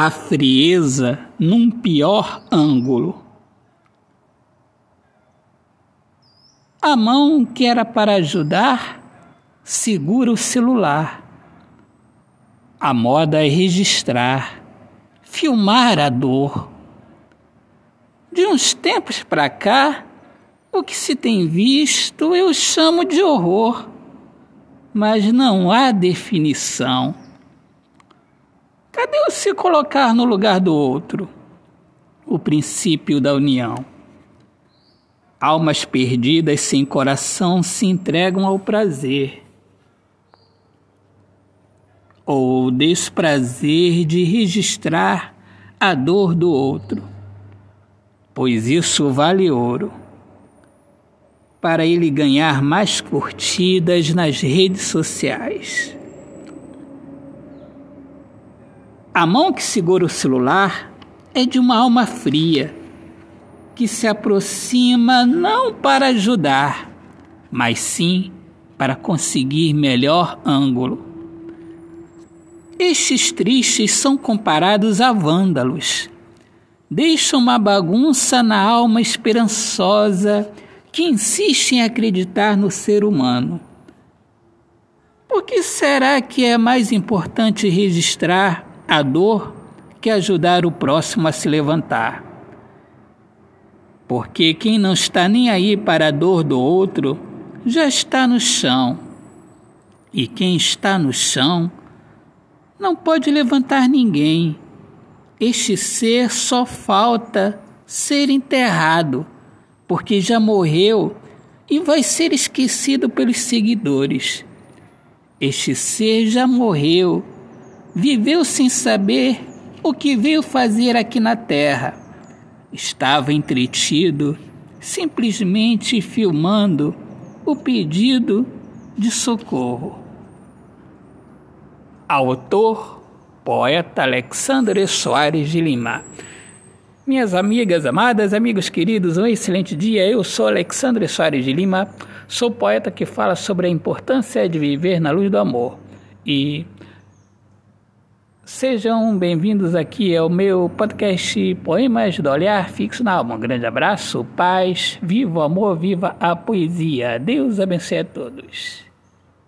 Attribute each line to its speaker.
Speaker 1: a frieza num pior ângulo. A mão que era para ajudar segura o celular. A moda é registrar, filmar a dor. De uns tempos para cá, o que se tem visto eu chamo de horror, mas não há definição. O se colocar no lugar do outro? O princípio da união. Almas perdidas sem coração se entregam ao prazer ou desprazer de registrar a dor do outro, pois isso vale ouro. Para ele ganhar mais curtidas nas redes sociais. A mão que segura o celular é de uma alma fria que se aproxima não para ajudar, mas sim para conseguir melhor ângulo. Estes tristes são comparados a vândalos. Deixam uma bagunça na alma esperançosa que insiste em acreditar no ser humano. Por que será que é mais importante registrar a dor que ajudar o próximo a se levantar? porque quem não está nem aí para a dor do outro já está no chão. E quem está no chão não pode levantar ninguém. Este ser só falta ser enterrado, porque já morreu e vai ser esquecido pelos seguidores. Este ser já morreu, viveu sem saber o que veio fazer aqui na terra Estava entretido, simplesmente filmando o pedido de socorro. Autor, poeta Alexandre Soares de Lima. Minhas amigas amadas, amigos queridos, um excelente dia. Eu sou Alexandre Soares de Lima, sou poeta que fala sobre a importância de viver na luz do amor. E Sejam bem-vindos aqui ao meu podcast Poemas do Olhar Fixo na Alma. Um grande abraço, paz, viva o amor, viva a poesia. Deus abençoe a todos.